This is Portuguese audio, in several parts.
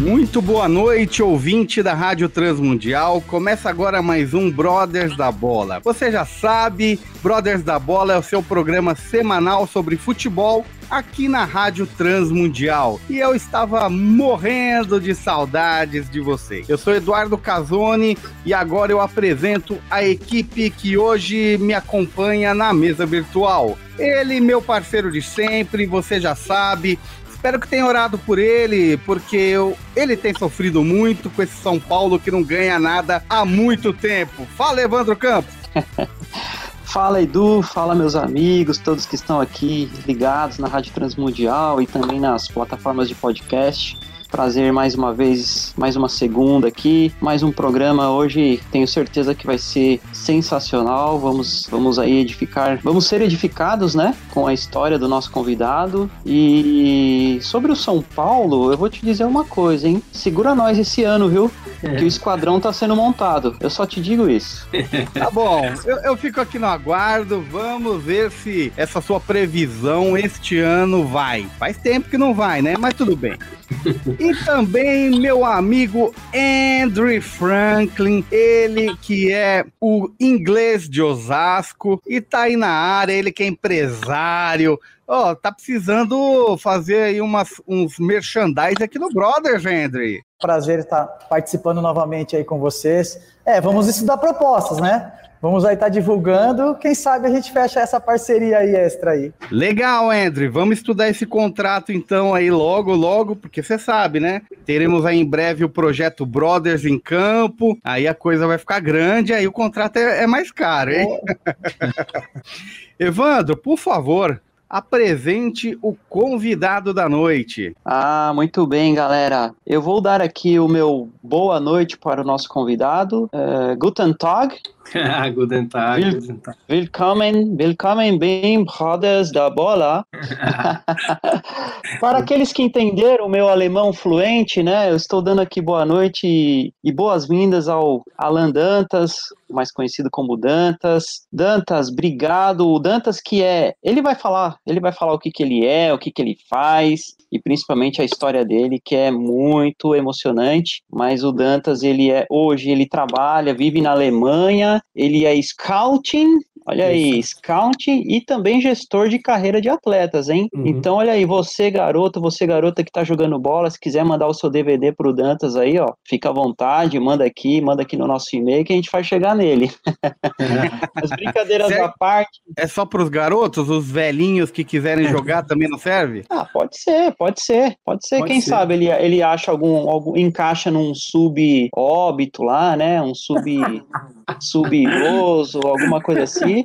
Muito boa noite, ouvinte da Rádio Transmundial. Começa agora mais um Brothers da Bola. Você já sabe, Brothers da Bola é o seu programa semanal sobre futebol aqui na Rádio Transmundial. E eu estava morrendo de saudades de vocês. Eu sou Eduardo Casoni e agora eu apresento a equipe que hoje me acompanha na mesa virtual. Ele, meu parceiro de sempre, você já sabe, Espero que tenha orado por ele, porque eu, ele tem sofrido muito com esse São Paulo que não ganha nada há muito tempo. Fala, Evandro Campos. Fala Edu, fala meus amigos, todos que estão aqui ligados na Rádio Transmundial e também nas plataformas de podcast. Prazer mais uma vez, mais uma segunda aqui, mais um programa hoje. Tenho certeza que vai ser sensacional. Vamos, vamos aí edificar, vamos ser edificados, né, com a história do nosso convidado. E sobre o São Paulo, eu vou te dizer uma coisa, hein? Segura nós esse ano, viu? Que o esquadrão tá sendo montado. Eu só te digo isso. Tá bom, eu, eu fico aqui no aguardo. Vamos ver se essa sua previsão este ano vai. Faz tempo que não vai, né? Mas tudo bem. E também meu amigo Andrew Franklin, ele que é o inglês de Osasco e tá aí na área, ele que é empresário. Ó, oh, tá precisando fazer aí umas, uns merchandise aqui no Brothers, Andrew. Prazer estar participando novamente aí com vocês. É, vamos estudar propostas, né? Vamos aí estar tá divulgando. Quem sabe a gente fecha essa parceria aí extra aí. Legal, Andrew. Vamos estudar esse contrato então aí logo, logo, porque você sabe, né? Teremos aí em breve o projeto Brothers em campo. Aí a coisa vai ficar grande, aí o contrato é, é mais caro, hein? Evandro, por favor, apresente o convidado da noite. Ah, muito bem, galera. Eu vou dar aqui o meu boa noite para o nosso convidado. Uh, guten Tag. guten Tag. Will, guten Tag. Willkommen, willkommen bem, brothers da bola. para aqueles que entenderam o meu alemão fluente, né? Eu estou dando aqui boa noite e, e boas-vindas ao Alan Dantas, mais conhecido como Dantas. Dantas, obrigado. O Dantas que é, ele vai falar, ele vai falar o que que ele é, o que que ele faz e principalmente a história dele que é muito emocionante. Mas o Dantas, ele é hoje ele trabalha, vive na Alemanha, ele é scouting Olha aí, scout e também gestor de carreira de atletas, hein? Uhum. Então, olha aí, você garoto, você garota que tá jogando bola, se quiser mandar o seu DVD pro Dantas aí, ó, fica à vontade, manda aqui, manda aqui no nosso e-mail que a gente faz chegar nele. É. As brincadeiras à parte. É só pros garotos, os velhinhos que quiserem jogar também não serve? Ah, pode ser, pode ser, pode ser. Pode Quem ser. sabe ele, ele acha algum, algum, encaixa num sub-óbito lá, né? Um sub subiroso, alguma coisa assim.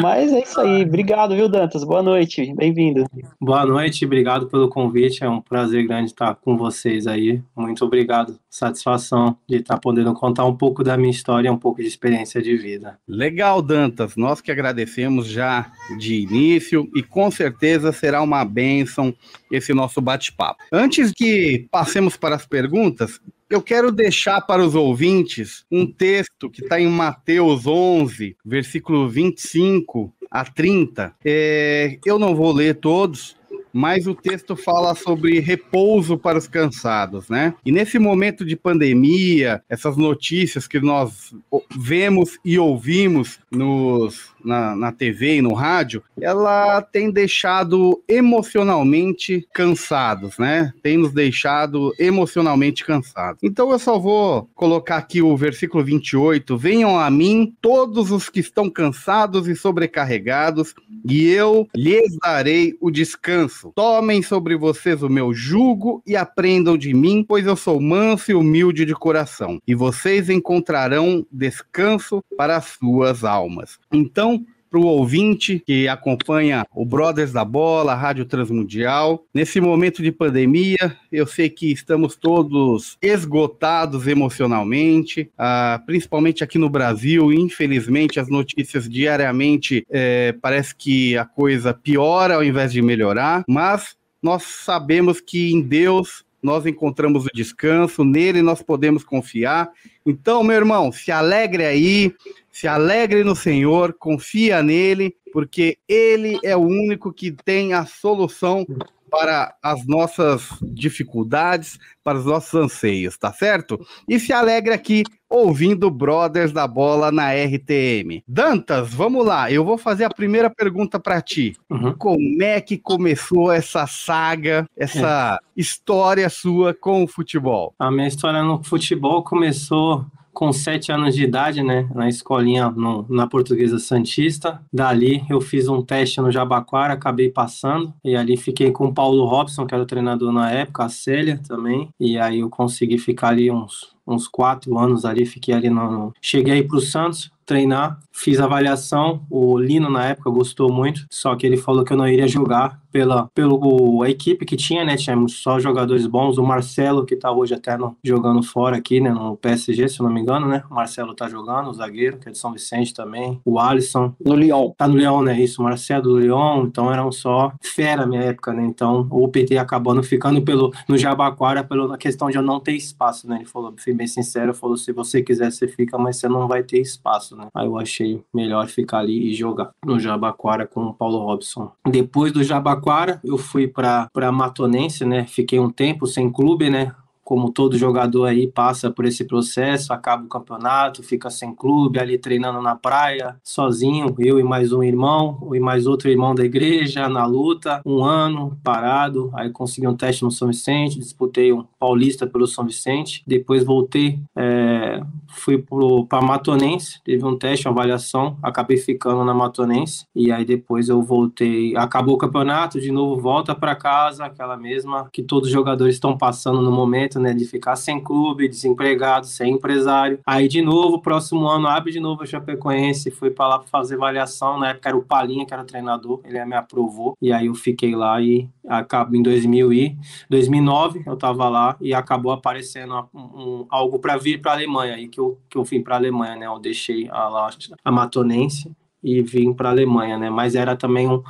Mas é isso aí. Obrigado, viu, Dantas? Boa noite, bem-vindo. Boa noite, obrigado pelo convite. É um prazer grande estar com vocês aí. Muito obrigado. Satisfação de estar podendo contar um pouco da minha história, um pouco de experiência de vida. Legal, Dantas. Nós que agradecemos já de início e com certeza será uma bênção esse nosso bate-papo. Antes que passemos para as perguntas, eu quero deixar para os ouvintes um texto que está em Mateus 11, versículo 25 a 30. É, eu não vou ler todos, mas o texto fala sobre repouso para os cansados, né? E nesse momento de pandemia, essas notícias que nós vemos e ouvimos nos, na, na TV e no rádio, ela tem deixado emocionalmente cansados, né? Tem nos deixado emocionalmente cansados. Então eu só vou colocar aqui o versículo 28. Venham a mim todos os que estão cansados e sobrecarregados, e eu lhes darei o descanso Tomem sobre vocês o meu jugo e aprendam de mim, pois eu sou manso e humilde de coração, e vocês encontrarão descanso para as suas almas. Então, para o ouvinte que acompanha o Brothers da Bola, a Rádio Transmundial. Nesse momento de pandemia, eu sei que estamos todos esgotados emocionalmente, ah, principalmente aqui no Brasil. Infelizmente, as notícias diariamente é, parece que a coisa piora ao invés de melhorar, mas nós sabemos que em Deus nós encontramos o descanso, nele nós podemos confiar. Então, meu irmão, se alegre aí, se alegre no Senhor, confia nele, porque ele é o único que tem a solução para as nossas dificuldades, para os nossos anseios, tá certo? E se alegre aqui ouvindo Brothers da Bola na RTM. Dantas, vamos lá, eu vou fazer a primeira pergunta para ti. Uhum. Como é que começou essa saga, essa é. história sua com o futebol? A minha história no futebol começou com sete anos de idade, né, na escolinha no, na Portuguesa Santista. Dali eu fiz um teste no Jabaquara, acabei passando, e ali fiquei com o Paulo Robson, que era o treinador na época, a Célia também, e aí eu consegui ficar ali uns, uns quatro anos ali, fiquei ali no... Cheguei para o Santos, treinar, fiz avaliação, o Lino na época gostou muito, só que ele falou que eu não iria jogar pela pelo a equipe que tinha, né, tínhamos só jogadores bons, o Marcelo que tá hoje até no, jogando fora aqui, né, no PSG, se eu não me engano, né? O Marcelo tá jogando, o zagueiro, que é de São Vicente também, o Alisson no Lyon. Tá no Lyon, né? Isso, o Marcelo do Lyon, então eram só fera na minha época, né? Então, o PT acabando ficando pelo no Jabaquara pela questão de eu não ter espaço, né? Ele falou, fui bem sincero, falou se você quiser você fica, mas você não vai ter espaço, né? Aí eu achei melhor ficar ali e jogar no Jabaquara com o Paulo Robson. Depois do Jabaquara, eu fui para Matonense, né? Fiquei um tempo sem clube, né? Como todo jogador aí passa por esse processo, acaba o campeonato, fica sem clube, ali treinando na praia, sozinho, eu e mais um irmão, e mais outro irmão da igreja, na luta, um ano parado, aí consegui um teste no São Vicente, disputei um paulista pelo São Vicente, depois voltei, é, fui para Matonense, teve um teste, uma avaliação, acabei ficando na Matonense, e aí depois eu voltei, acabou o campeonato, de novo volta para casa, aquela mesma que todos os jogadores estão passando no momento, né, de ficar sem clube, desempregado, sem empresário. Aí, de novo, próximo ano, abre de novo a Chapecoense, fui para lá para fazer avaliação. Na época era o Palinha, que era o treinador, ele me aprovou. E aí eu fiquei lá e acabou em 2000 e 2009 eu estava lá e acabou aparecendo um, um, algo para vir para Alemanha. Aí que eu, que eu vim para Alemanha, né? Eu deixei a, a Matonense e vim para Alemanha, né? Mas era também um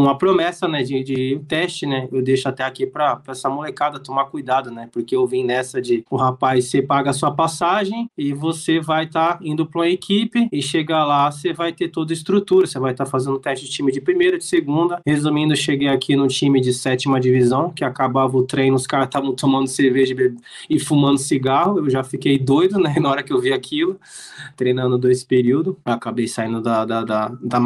uma promessa, né, de, de teste, né? Eu deixo até aqui para essa molecada tomar cuidado, né? Porque eu vim nessa de o rapaz, você paga a sua passagem e você vai estar tá indo para uma equipe e chegar lá, você vai ter toda a estrutura, você vai estar tá fazendo teste de time de primeira, de segunda. Resumindo, eu cheguei aqui no time de sétima divisão, que acabava o treino, os caras estavam tomando cerveja e fumando cigarro. Eu já fiquei doido, né, na hora que eu vi aquilo, treinando dois períodos. acabei saindo da, da, da, da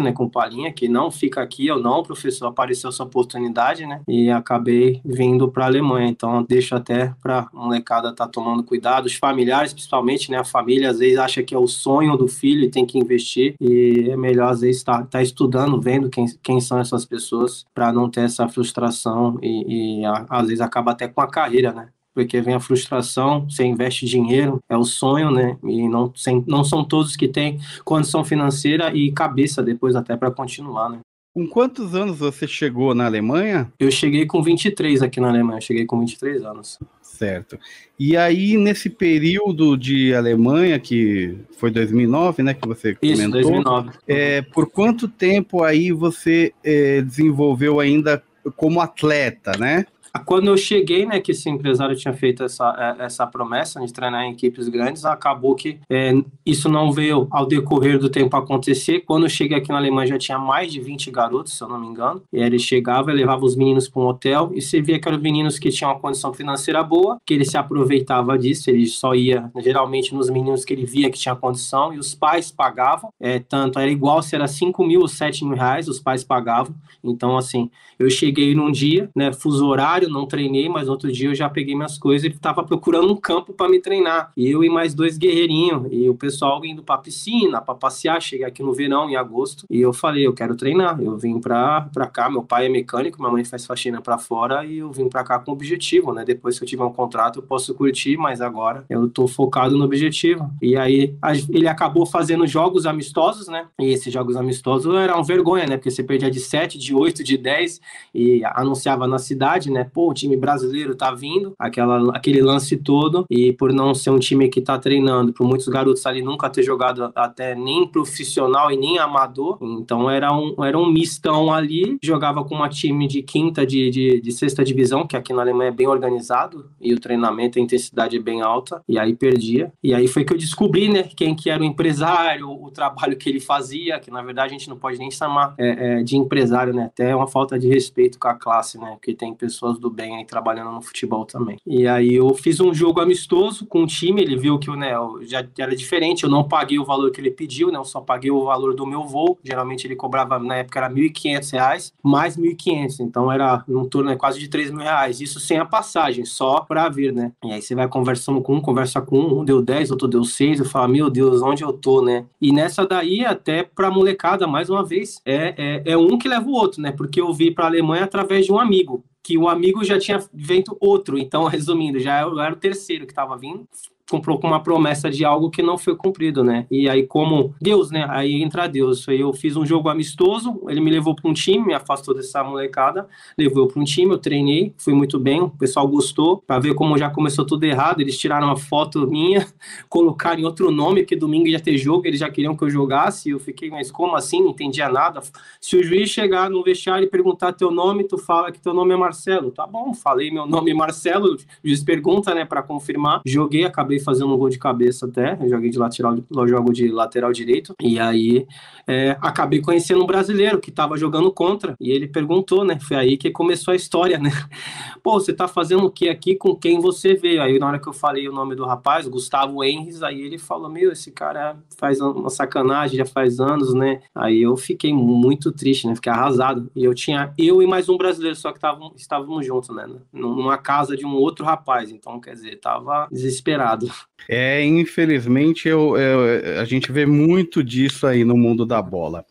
né, com palhinha, que não fica aqui ou não, professor, apareceu essa oportunidade, né? E acabei vindo para a Alemanha. Então, deixo até para molecada estar tá tomando cuidado, os familiares, principalmente, né? A família às vezes acha que é o sonho do filho e tem que investir. E é melhor, às vezes, estar tá, tá estudando, vendo quem, quem são essas pessoas, para não ter essa frustração e, e a, às vezes acaba até com a carreira, né? porque vem a frustração, você investe dinheiro, é o sonho, né? E não, sem, não são todos que têm condição financeira e cabeça depois até para continuar, né? Com quantos anos você chegou na Alemanha? Eu cheguei com 23 aqui na Alemanha, cheguei com 23 anos. Certo. E aí, nesse período de Alemanha, que foi 2009, né, que você Isso, comentou. 2009. É, por quanto tempo aí você é, desenvolveu ainda como atleta, né? Quando eu cheguei, né, que esse empresário tinha feito essa, é, essa promessa de treinar em equipes grandes, acabou que é, isso não veio ao decorrer do tempo acontecer. Quando eu cheguei aqui na Alemanha já tinha mais de 20 garotos, se eu não me engano. E ele chegava levava os meninos para um hotel e você via que eram meninos que tinham uma condição financeira boa, que ele se aproveitava disso, ele só ia geralmente nos meninos que ele via que tinha condição e os pais pagavam, é, tanto era igual se era 5 mil ou 7 mil reais, os pais pagavam. Então, assim, eu cheguei num dia, né, fuso horário, horário, não treinei, mas outro dia eu já peguei minhas coisas e tava procurando um campo para me treinar. Eu e mais dois guerreirinhos. E o pessoal indo pra piscina, pra passear. Cheguei aqui no verão, em agosto. E eu falei, eu quero treinar. Eu vim pra, pra cá, meu pai é mecânico, minha mãe faz faxina pra fora. E eu vim pra cá com objetivo, né? Depois que eu tiver um contrato, eu posso curtir, mas agora eu tô focado no objetivo. E aí ele acabou fazendo jogos amistosos, né? E esses jogos amistosos eram vergonha, né? Porque você perdia de 7, de 8, de 10 e anunciava na cidade, né? Pô, o time brasileiro tá vindo, aquela, aquele lance todo. E por não ser um time que tá treinando, por muitos garotos ali nunca ter jogado até nem profissional e nem amador, então era um, era um mistão ali. Jogava com uma time de quinta, de, de, de sexta divisão, que aqui na Alemanha é bem organizado e o treinamento, a intensidade é bem alta. E aí perdia. E aí foi que eu descobri, né? Quem que era o empresário, o trabalho que ele fazia, que na verdade a gente não pode nem chamar é, é, de empresário, né? Até é uma falta de respeito com a classe, né? Porque tem pessoas do bem aí trabalhando no futebol também. E aí eu fiz um jogo amistoso com o time, ele viu que né, já era diferente, eu não paguei o valor que ele pediu, né? Eu só paguei o valor do meu voo. Geralmente ele cobrava, na época era R$ 1.500, mais R$ 1.500. Então era um torno né, quase de R$ reais. Isso sem a passagem, só para vir, né? E aí você vai conversando com um, conversa com um, um deu 10, outro deu 6, eu falo, meu Deus, onde eu tô, né? E nessa daí, até pra molecada, mais uma vez, é, é, é um que leva o outro, né? Porque eu vi pra Alemanha através de um amigo que o amigo já tinha feito outro. Então, resumindo, já era o terceiro que estava vindo comprou com uma promessa de algo que não foi cumprido, né? E aí, como Deus, né? Aí entra Deus. Aí eu fiz um jogo amistoso, ele me levou para um time, me afastou dessa molecada, levou para um time, eu treinei, fui muito bem, o pessoal gostou, para ver como já começou tudo errado. Eles tiraram uma foto minha, colocaram em outro nome, porque domingo ia ter jogo, eles já queriam que eu jogasse. Eu fiquei, mas como assim? Não entendia nada. Se o juiz chegar no vestiário e perguntar teu nome, tu fala que teu nome é Marcelo. Tá bom, falei meu nome Marcelo, o juiz pergunta, né, para confirmar. Joguei, acabei acabei fazendo um gol de cabeça até, eu joguei de lateral, jogo de lateral direito, e aí é, acabei conhecendo um brasileiro que estava jogando contra, e ele perguntou, né, foi aí que começou a história, né, pô, você tá fazendo o que aqui, com quem você veio? Aí na hora que eu falei o nome do rapaz, Gustavo Henris, aí ele falou, meu, esse cara faz uma sacanagem, já faz anos, né, aí eu fiquei muito triste, né, fiquei arrasado, e eu tinha eu e mais um brasileiro só que tavam, estávamos juntos, né, numa casa de um outro rapaz, então, quer dizer, tava desesperado. É, infelizmente, eu, eu, a gente vê muito disso aí no mundo da bola.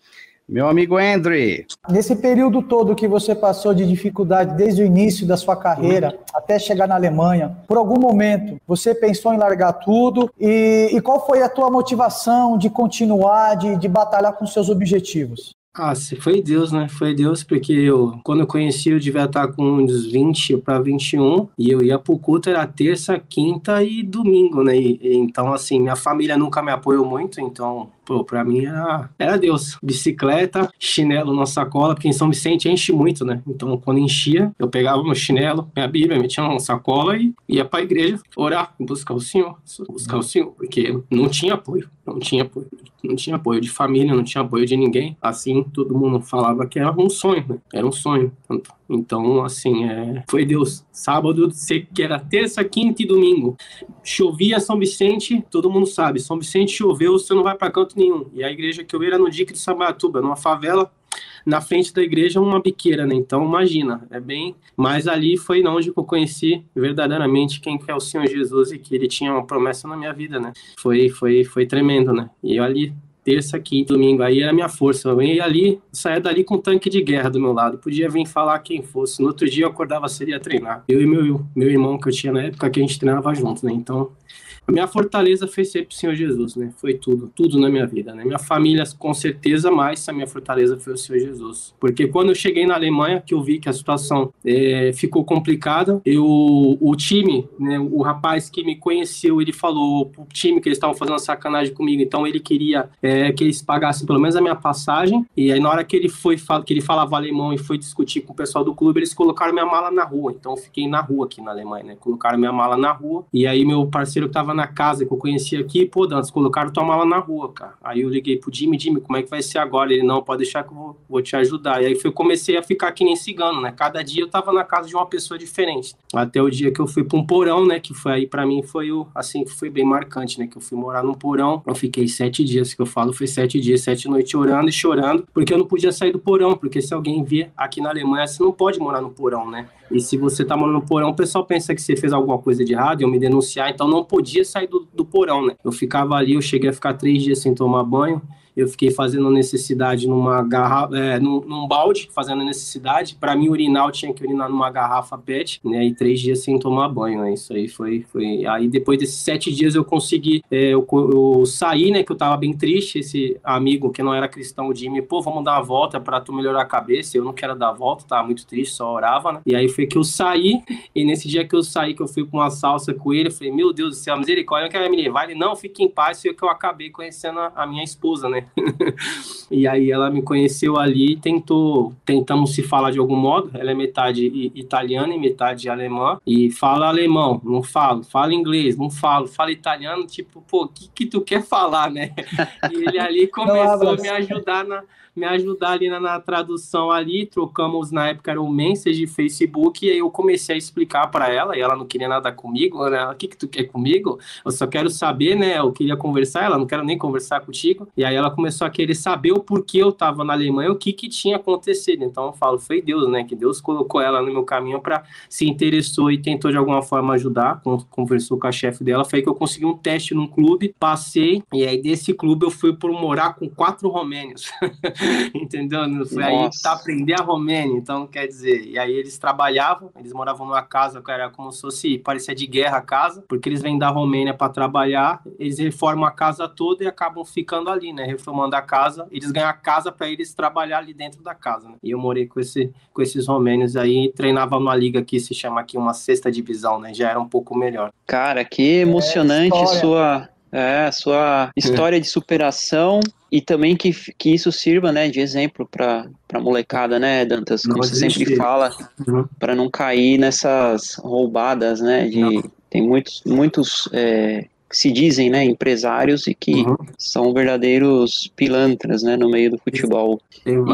Meu amigo Andre. Nesse período todo que você passou de dificuldade desde o início da sua carreira uhum. até chegar na Alemanha, por algum momento você pensou em largar tudo? E, e qual foi a tua motivação de continuar, de, de batalhar com seus objetivos? Ah, foi Deus, né? Foi Deus, porque eu, quando eu conheci, eu devia estar com uns 20 para 21, e eu ia pro culto, era terça, quinta e domingo, né? E, então, assim, minha família nunca me apoiou muito, então pô, pra mim era, era Deus. Bicicleta, chinelo na sacola, porque em São Vicente enche muito, né? Então, quando enchia, eu pegava meu chinelo, minha Bíblia, metia na sacola e ia pra igreja orar, buscar o Senhor, buscar o Senhor, porque não tinha apoio, não tinha apoio, não tinha apoio de família, não tinha apoio de ninguém. Assim, todo mundo falava que era um sonho, né? Era um sonho. Então, assim, é... foi Deus. Sábado, que era terça, quinta e domingo. Chovia São Vicente, todo mundo sabe. São Vicente choveu, você não vai para canto nenhum. E a igreja que eu era no Dique de Sabatuba, numa favela, na frente da igreja uma biqueira, né? Então, imagina, é bem. Mas ali foi onde eu conheci verdadeiramente quem é o Senhor Jesus e que ele tinha uma promessa na minha vida, né? Foi, foi, foi tremendo, né? E ali terça, quinta, domingo. Aí era a minha força. Eu ia ali, saía dali com um tanque de guerra do meu lado. Podia vir falar quem fosse. No outro dia eu acordava, seria treinar. Eu e meu, meu irmão que eu tinha na época que a gente treinava junto, né? Então a minha fortaleza foi sempre o Senhor Jesus, né? Foi tudo, tudo na minha vida, né? Minha família, com certeza, mas a minha fortaleza foi o Senhor Jesus. Porque quando eu cheguei na Alemanha, que eu vi que a situação é, ficou complicada, eu, o time, né, o rapaz que me conheceu, ele falou pro time que eles estavam fazendo sacanagem comigo, então ele queria é, que eles pagassem pelo menos a minha passagem, e aí na hora que ele foi, que ele falava alemão e foi discutir com o pessoal do clube, eles colocaram minha mala na rua, então eu fiquei na rua aqui na Alemanha, né? Colocaram minha mala na rua, e aí meu parceiro que tava na casa que eu conheci aqui, pô, Dantas, colocaram tua mala na rua, cara. Aí eu liguei pro Jimmy, Jimmy, como é que vai ser agora? Ele, não, pode deixar que eu vou, vou te ajudar. E aí foi, comecei a ficar que nem cigano, né? Cada dia eu tava na casa de uma pessoa diferente. Até o dia que eu fui pra um porão, né? Que foi aí para mim foi o, assim, foi bem marcante, né? Que eu fui morar num porão, eu fiquei sete dias, que eu falo foi sete dias, sete noites orando e chorando, porque eu não podia sair do porão, porque se alguém vir aqui na Alemanha, você não pode morar no porão, né? E se você tá morando no porão, o pessoal pensa que você fez alguma coisa de errado, eu me denunciar, então não podia sair do, do porão, né? Eu ficava ali, eu cheguei a ficar três dias sem tomar banho, eu fiquei fazendo necessidade numa garrafa, é, num, num, balde, fazendo necessidade. Para mim, urinar, eu tinha que urinar numa garrafa PET, né? E três dias sem tomar banho, né? Isso aí foi. foi... Aí depois desses sete dias eu consegui, é, eu, eu saí, né? Que eu tava bem triste. Esse amigo que não era cristão, o Jimmy, pô, vamos dar uma volta para tu melhorar a cabeça. Eu não quero dar a volta, tava muito triste, só orava, né? E aí foi que eu saí, e nesse dia que eu saí, que eu fui com uma salsa com ele, eu falei, meu Deus do céu, misericórdia, não quero me levar. Ele, não, fique em paz, foi que eu acabei conhecendo a, a minha esposa, né? e aí ela me conheceu ali e tentou, tentamos se falar de algum modo. Ela é metade italiana e metade alemã. E fala alemão, não falo. Fala inglês, não falo. Fala italiano, tipo, pô, o que, que tu quer falar, né? E ele ali começou a me ajudar na me ajudar ali na, na, tradução ali, trocamos na época era o message de Facebook e aí eu comecei a explicar para ela e ela não queria nada comigo, né? O que que tu quer comigo? Eu só quero saber, né? Eu queria conversar, ela não quero nem conversar contigo. E aí ela começou a querer saber o porquê eu tava na Alemanha, o que que tinha acontecido. Então eu falo, foi Deus, né? Que Deus colocou ela no meu caminho para se interessou e tentou de alguma forma ajudar, conversou com a chefe dela, foi que eu consegui um teste num clube, passei e aí desse clube eu fui por morar com quatro romênios. entendeu? Foi Nossa. aí tá aprender a romênia, então quer dizer, e aí eles trabalhavam, eles moravam numa casa que era como se fosse, parecia de guerra a casa, porque eles vêm da Romênia para trabalhar, eles reformam a casa toda e acabam ficando ali, né, reformando a casa, eles ganham a casa para eles trabalhar ali dentro da casa, né? E eu morei com, esse, com esses romênios aí, treinava numa liga que se chama aqui uma sexta divisão, né, já era um pouco melhor. Cara, que emocionante é, sua é, sua história de superação e também que, que isso sirva, né, de exemplo para a molecada, né, Dantas, como você sempre fala, uhum. para não cair nessas roubadas, né, de não. tem muitos muitos é, se dizem, né, empresários e que uhum. são verdadeiros pilantras, né, no meio do futebol.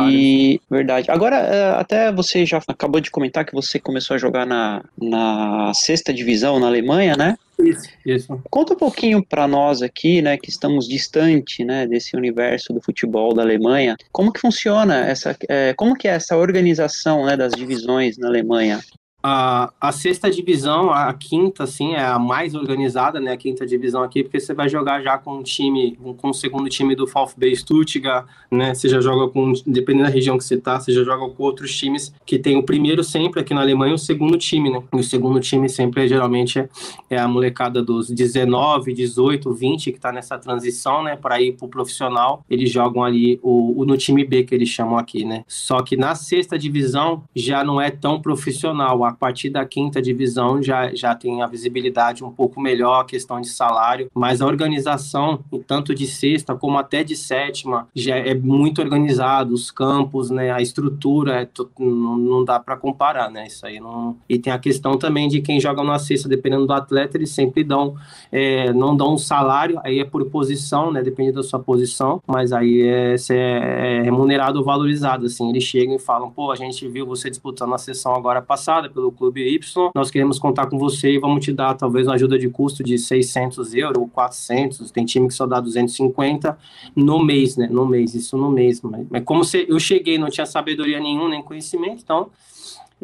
E verdade. Agora, é, até você já acabou de comentar que você começou a jogar na, na sexta divisão na Alemanha, né? Isso, isso. Conta um pouquinho para nós aqui, né, que estamos distante, né, desse universo do futebol da Alemanha. Como que funciona essa, é, como que é essa organização, né, das divisões na Alemanha? A, a sexta divisão, a quinta, assim, é a mais organizada, né? A quinta divisão aqui, porque você vai jogar já com um time, com o segundo time do VfB Stuttgart, né? Você já joga com, dependendo da região que você tá, você já joga com outros times que tem o primeiro sempre aqui na Alemanha, o segundo time, né? E o segundo time sempre, geralmente, é, é a molecada dos 19, 18, 20, que tá nessa transição, né? Para ir pro profissional, eles jogam ali o, o, no time B, que eles chamam aqui, né? Só que na sexta divisão já não é tão profissional a partir da quinta divisão já, já tem a visibilidade um pouco melhor, a questão de salário, mas a organização, tanto de sexta como até de sétima, já é muito organizado, os campos, né, a estrutura, é, não, não dá para comparar, né, isso aí não... E tem a questão também de quem joga na sexta, dependendo do atleta, eles sempre dão, é, não dão um salário, aí é por posição, né, depende da sua posição, mas aí é, é, é remunerado ou valorizado, assim, eles chegam e falam, pô, a gente viu você disputando a sessão agora passada, pelo Clube Y, nós queremos contar com você e vamos te dar talvez uma ajuda de custo de 600 euros ou 400, tem time que só dá 250 no mês, né, no mês, isso no mês, mas, mas como se, eu cheguei, não tinha sabedoria nenhuma, nem conhecimento, então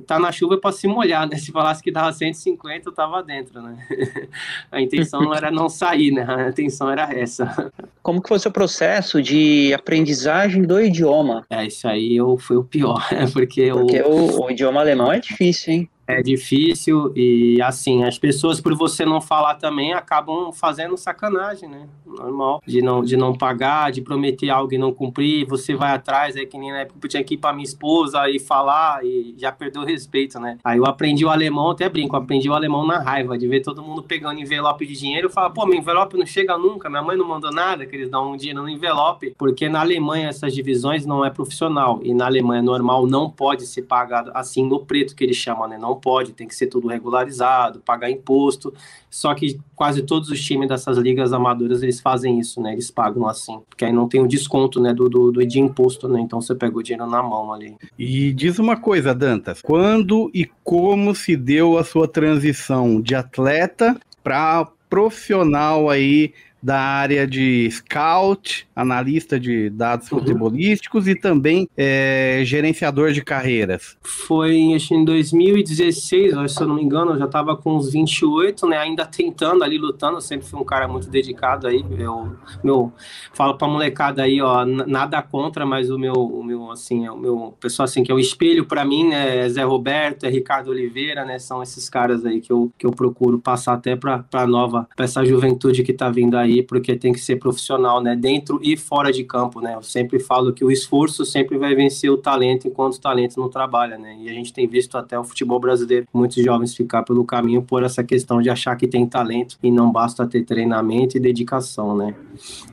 tá na chuva para se molhar, né? Se falasse que dava 150, eu tava dentro, né? A intenção não era não sair, né? A intenção era essa. Como que foi o seu processo de aprendizagem do idioma? É, isso aí eu, foi o pior, porque, porque o, o idioma alemão é difícil, hein? É difícil e assim as pessoas por você não falar também acabam fazendo sacanagem né? Normal. De não de não pagar de prometer algo e não cumprir você vai atrás é que nem na época eu tinha que ir para minha esposa e falar e já perdeu o respeito né? Aí eu aprendi o alemão até brinco aprendi o alemão na raiva de ver todo mundo pegando envelope de dinheiro e falar pô meu envelope não chega nunca minha mãe não mandou nada que eles dão um dinheiro no envelope. Porque na Alemanha essas divisões não é profissional e na Alemanha normal não pode ser pagado assim no preto que eles chamam né? Não não pode, tem que ser tudo regularizado, pagar imposto. Só que quase todos os times dessas ligas amadoras eles fazem isso, né? Eles pagam assim, porque aí não tem o desconto, né, do, do, do de imposto, né? Então você pega o dinheiro na mão ali. E diz uma coisa, Dantas, quando e como se deu a sua transição de atleta para profissional aí da área de scout, analista de dados uhum. futebolísticos e também é, gerenciador de carreiras. Foi acho, em 2016, se eu não me engano, eu já estava com uns 28, né? Ainda tentando ali, lutando. Eu sempre fui um cara muito dedicado aí. Eu, meu, falo pra molecada aí, ó, nada contra, mas o meu, o meu assim, é o meu pessoal assim, que é o espelho para mim, né? É Zé Roberto, é Ricardo Oliveira, né? São esses caras aí que eu, que eu procuro passar até pra, pra nova, pra essa juventude que tá vindo aí, porque tem que ser profissional, né? Dentro e fora de campo, né? Eu sempre falo que o esforço sempre vai vencer o talento enquanto o talento não trabalha, né? E a gente tem visto até o futebol brasileiro muitos jovens ficar pelo caminho por essa questão de achar que tem talento e não basta ter treinamento e dedicação, né?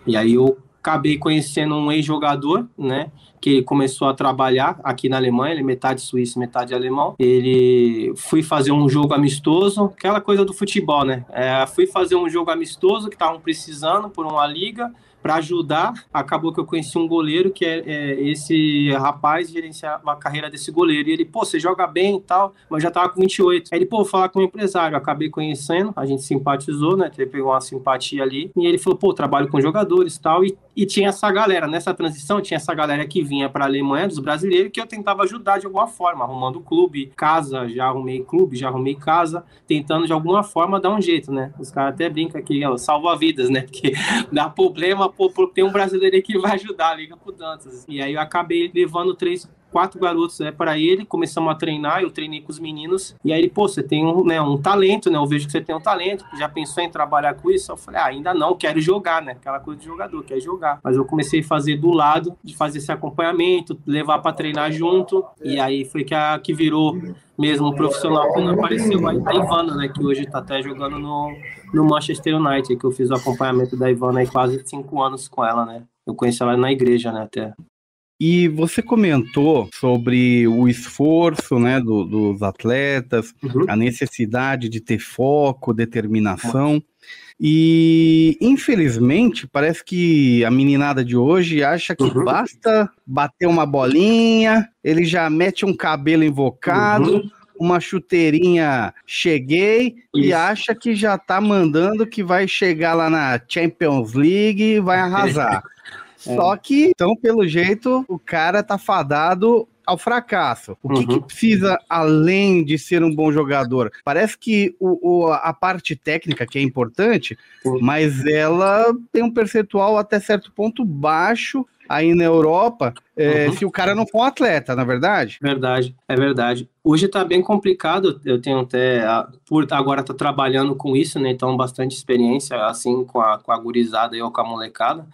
E aí eu acabei conhecendo um ex-jogador, né? que começou a trabalhar aqui na Alemanha, ele é metade suíço, metade alemão. Ele fui fazer um jogo amistoso, aquela coisa do futebol, né? É, fui fazer um jogo amistoso que estavam precisando por uma liga para ajudar, acabou que eu conheci um goleiro que é, é, esse rapaz gerenciava a carreira desse goleiro. E ele, pô, você joga bem e tal, mas já tava com 28. Aí ele, pô, falar com o empresário. Eu acabei conhecendo, a gente simpatizou, né? Ele pegou uma simpatia ali. E ele falou, pô, trabalho com jogadores e tal. E tinha essa galera, nessa transição, tinha essa galera que vinha para a Alemanha, dos brasileiros, que eu tentava ajudar de alguma forma, arrumando clube, casa, já arrumei clube, já arrumei casa, tentando de alguma forma dar um jeito, né? Os caras até brincam ó, salva vidas, né? Porque dá problema, pô, tem um brasileiro que vai ajudar, liga pro Dantas. E aí eu acabei levando três quatro garotos né, para ele, começamos a treinar, eu treinei com os meninos, e aí ele, pô, você tem um, né, um talento, né? Eu vejo que você tem um talento, já pensou em trabalhar com isso? Eu falei, ah, ainda não, quero jogar, né? Aquela coisa de jogador, quer jogar. Mas eu comecei a fazer do lado, de fazer esse acompanhamento, levar para treinar junto, e aí foi que, a, que virou mesmo profissional quando apareceu a, Ivana, né? Que hoje tá até jogando no, no Manchester United, que eu fiz o acompanhamento da Ivana aí quase cinco anos com ela, né? Eu conheci ela na igreja, né, até. E você comentou sobre o esforço né, do, dos atletas, uhum. a necessidade de ter foco, determinação. E, infelizmente, parece que a meninada de hoje acha que uhum. basta bater uma bolinha, ele já mete um cabelo invocado. Uhum uma chuteirinha cheguei Isso. e acha que já tá mandando que vai chegar lá na Champions League e vai arrasar. É. Só que, então, pelo jeito, o cara tá fadado ao fracasso. O que, uhum. que, precisa além de ser um bom jogador? Parece que o, o, a parte técnica que é importante, uhum. mas ela tem um percentual até certo ponto baixo aí na Europa, é, uhum. se o cara não for um atleta, na é verdade? Verdade, é verdade. Hoje está bem complicado, eu tenho até, por agora tá trabalhando com isso, né, então bastante experiência, assim, com a, com a gurizada e com a molecada,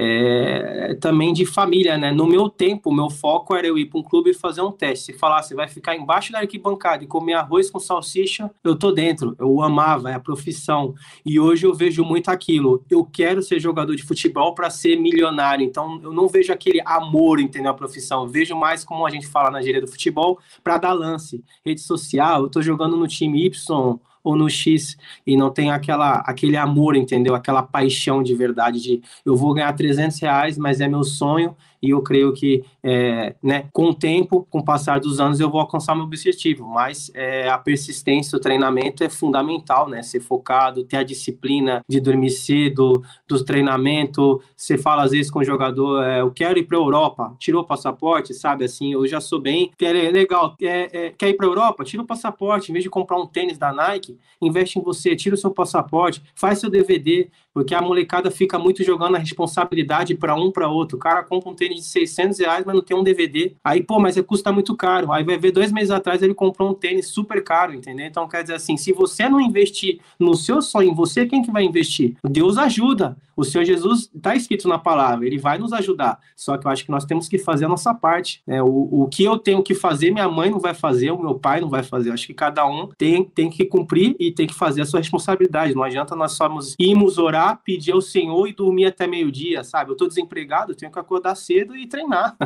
é, também de família, né? No meu tempo, meu foco era eu ir para um clube e fazer um teste. Se falasse, vai ficar embaixo da arquibancada e comer arroz com salsicha, eu tô dentro. Eu amava, é a profissão. E hoje eu vejo muito aquilo. Eu quero ser jogador de futebol para ser milionário. Então eu não vejo aquele amor, entendeu? A profissão. Eu vejo mais como a gente fala na gíria do futebol, para dar lance. Rede social, eu tô jogando no time Y, ou no X e não tem aquela, aquele amor, entendeu? Aquela paixão de verdade de eu vou ganhar 300 reais, mas é meu sonho e eu creio que, é, né, com o tempo, com o passar dos anos, eu vou alcançar meu objetivo, mas é, a persistência, o treinamento é fundamental, né, ser focado, ter a disciplina de dormir cedo, do treinamento, você fala às vezes com o jogador, é, eu quero ir para a Europa, tirou o passaporte, sabe, assim, eu já sou bem, é legal, é, quer ir para a Europa, tira o passaporte, em vez de comprar um tênis da Nike, investe em você, tira o seu passaporte, faz seu DVD, porque a molecada fica muito jogando a responsabilidade para um para outro. O cara compra um tênis de 600 reais, mas não tem um DVD. Aí, pô, mas custa muito caro. Aí vai ver dois meses atrás ele comprou um tênis super caro, entendeu? Então quer dizer assim, se você não investir no seu sonho, você quem que vai investir? Deus ajuda. O Senhor Jesus está escrito na palavra, ele vai nos ajudar. Só que eu acho que nós temos que fazer a nossa parte. Né? O, o que eu tenho que fazer, minha mãe não vai fazer, o meu pai não vai fazer. Eu acho que cada um tem, tem que cumprir e tem que fazer a sua responsabilidade. Não adianta nós somos irmos orar pedir ao Senhor e dormir até meio-dia, sabe? Eu estou desempregado, tenho que acordar cedo e treinar.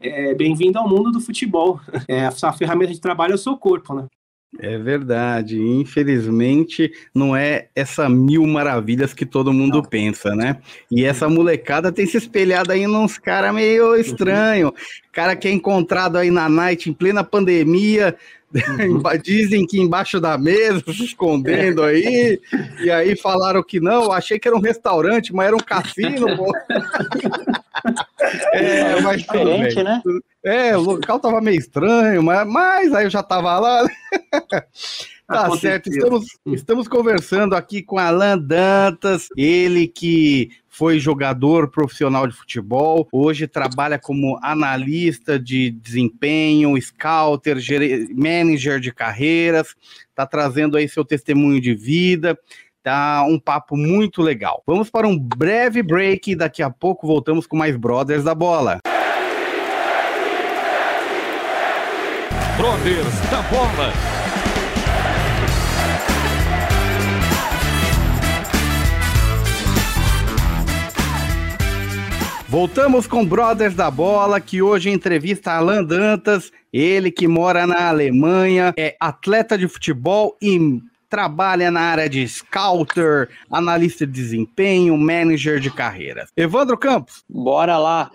É, Bem-vindo ao mundo do futebol. É, a ferramenta de trabalho é o seu corpo, né? É verdade. Infelizmente, não é essa mil maravilhas que todo mundo não. pensa, né? E essa molecada tem se espelhado aí nos caras meio estranho. Cara que é encontrado aí na night em plena pandemia, Uhum. Dizem que embaixo da mesa, se escondendo aí, e aí falaram que não, achei que era um restaurante, mas era um cassino, pô. É, mas diferente, né? É, o local tava meio estranho, mas, mas aí eu já tava lá. Tá Aconteceu. certo, estamos, estamos conversando aqui com Alan Dantas, ele que foi jogador profissional de futebol, hoje trabalha como analista de desempenho, scouter, manager de carreiras, está trazendo aí seu testemunho de vida. Tá um papo muito legal. Vamos para um breve break e daqui a pouco voltamos com mais Brothers da Bola. Brothers da Bola. Voltamos com Brothers da Bola, que hoje entrevista Alan Dantas, ele que mora na Alemanha, é atleta de futebol e trabalha na área de scouter, analista de desempenho, manager de carreiras. Evandro Campos. Bora lá.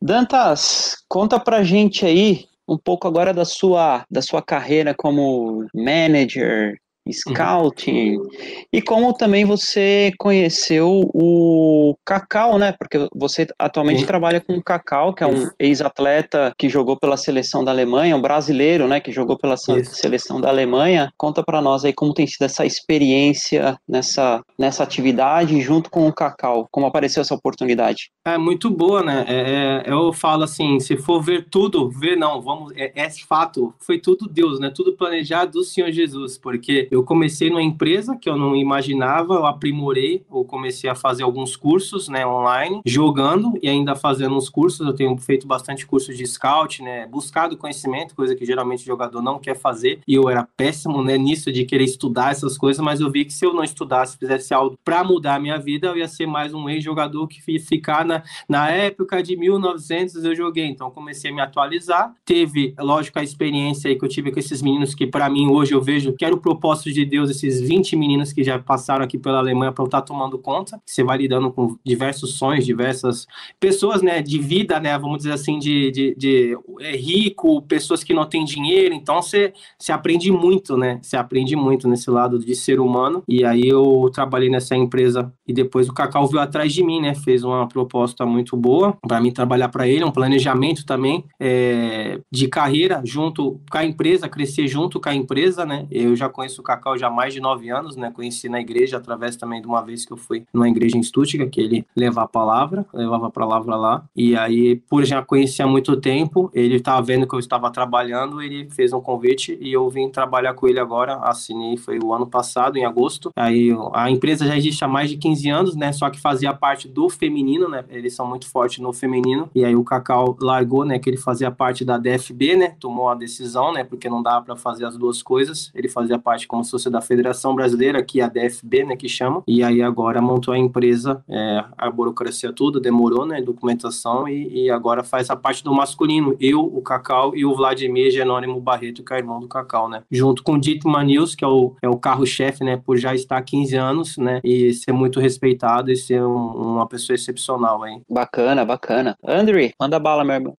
Dantas, conta pra gente aí um pouco agora da sua, da sua carreira como manager, scouting. Uhum. E como também você conheceu o Cacau, né? Porque você atualmente Sim. trabalha com o Cacau, que é um ex-atleta que jogou pela seleção da Alemanha, um brasileiro, né, que jogou pela Isso. seleção da Alemanha. Conta para nós aí como tem sido essa experiência nessa nessa atividade junto com o Cacau. Como apareceu essa oportunidade? É muito boa, né? É, é, eu falo assim, se for ver tudo, ver não, vamos, é, é fato, foi tudo Deus, né? Tudo planejado do Senhor Jesus, porque eu comecei numa empresa que eu não imaginava, eu aprimorei, eu comecei a fazer alguns cursos, né, online, jogando e ainda fazendo uns cursos. Eu tenho feito bastante curso de scout, né, buscado conhecimento, coisa que geralmente o jogador não quer fazer. E eu era péssimo, né, nisso de querer estudar essas coisas, mas eu vi que se eu não estudasse, fizesse algo para mudar a minha vida, eu ia ser mais um ex-jogador que ia ficar na, na época de 1900 eu joguei. Então comecei a me atualizar. Teve, lógico, a experiência aí que eu tive com esses meninos que para mim hoje eu vejo que era o propósito propósito de Deus, esses 20 meninos que já passaram aqui pela Alemanha para eu estar tá tomando conta. Você vai lidando com diversos sonhos, diversas pessoas, né, de vida, né, vamos dizer assim, de, de, de é rico, pessoas que não têm dinheiro. Então você, você aprende muito, né? Você aprende muito nesse lado de ser humano. E aí eu trabalhei nessa empresa e depois o Cacau veio atrás de mim, né? Fez uma proposta muito boa para mim trabalhar para ele, um planejamento também é, de carreira junto com a empresa, crescer junto com a empresa, né? Eu já conheço o Cacau já há mais de nove anos, né? Conheci na igreja através também de uma vez que eu fui numa igreja em Stuttgart, que ele levava a palavra, levava a palavra lá. E aí, por já conhecer há muito tempo, ele estava vendo que eu estava trabalhando, ele fez um convite e eu vim trabalhar com ele agora. Assinei, foi o ano passado, em agosto. Aí a empresa já existe há mais de 15 anos, né? Só que fazia parte do feminino, né? Eles são muito fortes no feminino. E aí o Cacau largou, né? Que ele fazia parte da DFB, né? Tomou a decisão, né? Porque não dava para fazer as duas coisas. Ele fazia parte como se fosse da Federação Brasileira, que é a DFB, né, que chama, e aí agora montou a empresa, é, a burocracia toda, demorou, né, documentação, e, e, agora faz a parte do masculino, eu, o Cacau e o Vladimir Genônimo Barreto, que é irmão do Cacau, né, junto com o Dietmar News, que é o, é o carro-chefe, né, por já estar há 15 anos, né, e ser muito respeitado e ser um, uma pessoa excepcional, hein. Bacana, bacana. André, manda bala, meu irmão.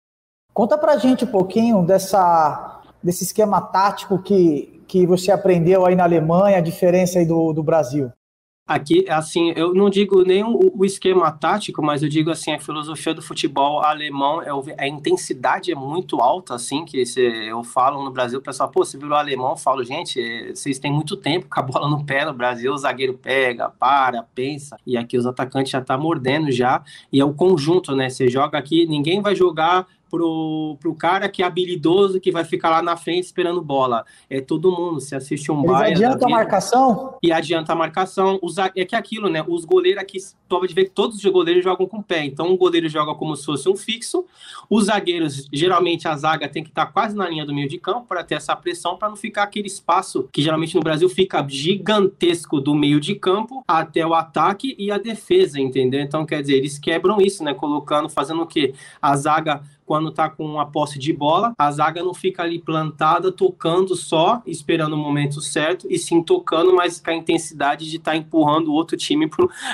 Conta pra gente um pouquinho dessa, desse esquema tático que que você aprendeu aí na Alemanha, a diferença aí do, do Brasil? Aqui, assim, eu não digo nem o, o, esquema tático, mas eu digo assim, a filosofia do futebol alemão, é, a intensidade é muito alta, assim, que se eu falo no Brasil, o pessoal, pô, você virou alemão, eu falo, gente, vocês têm muito tempo com a bola no pé no Brasil, o zagueiro pega, para, pensa, e aqui os atacantes já tá mordendo já, e é o conjunto, né, você joga aqui, ninguém vai jogar pro, pro cara que é habilidoso, que vai ficar lá na frente esperando bola. É todo mundo. Se assiste um baile. Adianta a marcação? E adianta a marcação. Os, é que é aquilo, né? Os goleiros aqui, pode ver que todos os goleiros jogam com o pé. Então, o goleiro joga como se fosse um fixo. Os zagueiros, geralmente, a zaga tem que estar quase na linha do meio de campo para ter essa pressão, para não ficar aquele espaço que geralmente no Brasil fica gigantesco do meio de campo até o ataque e a defesa, entendeu? Então, quer dizer, eles quebram isso, né? Colocando, fazendo o quê? A zaga quando tá com a posse de bola, a zaga não fica ali plantada, tocando só, esperando o momento certo, e sim tocando, mas com a intensidade de estar tá empurrando o outro time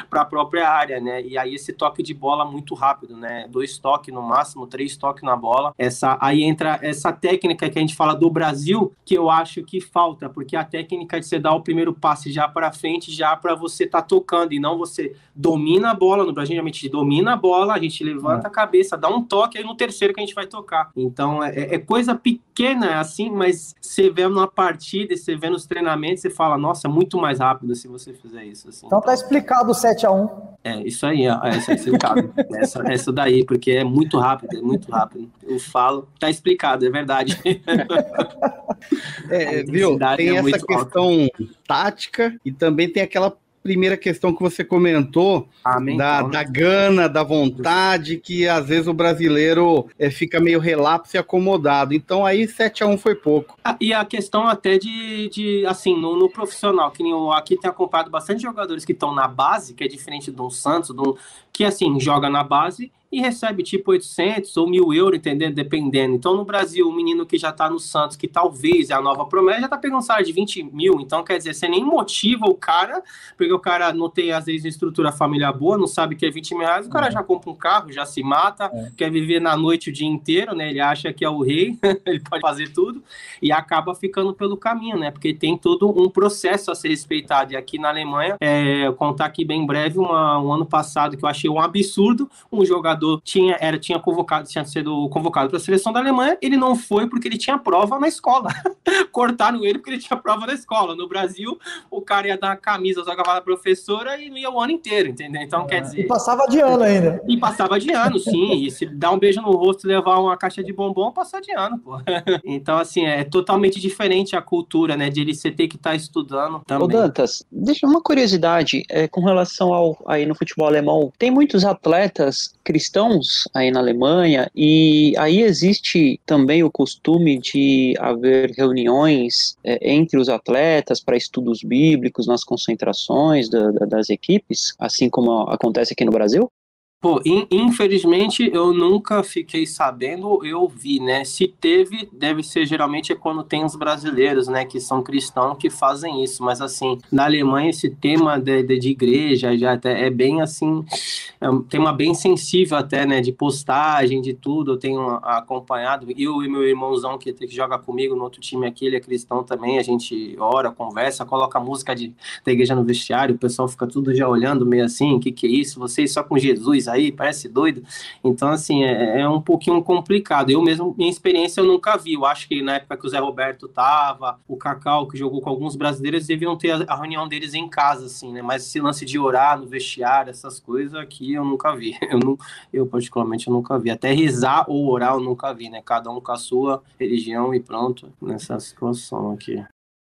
para a própria área, né? E aí esse toque de bola muito rápido, né? Dois toques no máximo, três toques na bola. Essa aí entra essa técnica que a gente fala do Brasil, que eu acho que falta, porque a técnica de você dar o primeiro passe já para frente, já para você estar tá tocando, e não você domina a bola. No Brasil, a gente domina a bola, a gente levanta é. a cabeça, dá um toque, aí no terceiro que a gente vai tocar. Então é, é coisa pequena assim, mas você vê numa partida, você vê nos treinamentos, você fala, nossa, muito mais rápido se você fizer isso. Assim. Então tá explicado o 7x1. É, isso aí, é, é explicado. essa, essa daí, porque é muito rápido, é muito rápido. Eu falo, tá explicado, é verdade. é, viu? Tem é essa questão alta. tática e também tem aquela primeira questão que você comentou, Amém, da, da gana, da vontade, que às vezes o brasileiro é, fica meio relapso e acomodado. Então aí 7 a 1 foi pouco. Ah, e a questão até de, de assim, no, no, profissional, que eu aqui tenho acompanhado bastante jogadores que estão na base, que é diferente do Santos, do, que assim, joga na base e recebe tipo 800 ou mil euros, entendendo? Dependendo. Então, no Brasil, o menino que já tá no Santos, que talvez é a nova promessa, já tá pegando um salário de 20 mil. Então, quer dizer, você nem motiva o cara, porque o cara não tem, às vezes, estrutura familiar boa, não sabe que é 20 mil reais, o cara é. já compra um carro, já se mata, é. quer viver na noite o dia inteiro, né? Ele acha que é o rei, ele pode fazer tudo, e acaba ficando pelo caminho, né? Porque tem todo um processo a ser respeitado. E aqui na Alemanha, é, contar aqui bem breve, uma, um ano passado que eu achei um absurdo, um jogador jogador tinha, era, tinha convocado, tinha sido convocado para a seleção da Alemanha, ele não foi porque ele tinha prova na escola. Cortaram ele porque ele tinha prova na escola. No Brasil, o cara ia dar a camisa, jogava a professora e ia o ano inteiro, entendeu? Então, é, quer dizer. E passava de ano ainda. E passava de ano, sim. E se dar um beijo no rosto e levar uma caixa de bombom, passar de ano, pô. Então, assim, é totalmente diferente a cultura, né? De ele você ter que estar tá estudando também. Ô, Dantas, deixa uma curiosidade é, com relação ao aí no futebol alemão. Tem muitos atletas cristãos cristãos aí na Alemanha, e aí existe também o costume de haver reuniões é, entre os atletas para estudos bíblicos nas concentrações da, da, das equipes, assim como acontece aqui no Brasil? Pô, in, infelizmente eu nunca fiquei sabendo, eu vi, né? Se teve, deve ser geralmente é quando tem os brasileiros, né, que são cristãos que fazem isso, mas assim, na Alemanha esse tema de, de, de igreja já até é bem assim, é um tema bem sensível até, né, de postagem, de tudo, eu tenho acompanhado, eu e meu irmãozão que, que joga comigo no outro time aqui, ele é cristão também, a gente ora, conversa, coloca música de, da igreja no vestiário, o pessoal fica tudo já olhando meio assim, o que que é isso? Vocês só com Jesus aí, parece doido. Então, assim, é, é, um pouquinho complicado. Eu mesmo, minha experiência, eu nunca vi. Eu acho que na época que o Zé Roberto tava, o Cacau, que jogou com alguns brasileiros, deviam ter a, a reunião deles em casa, assim, né? Mas esse lance de orar no vestiário, essas coisas aqui, eu nunca vi. Eu, não, eu particularmente, eu nunca vi. Até rezar ou orar, eu nunca vi, né? Cada um com a sua religião e pronto, nessa situação aqui.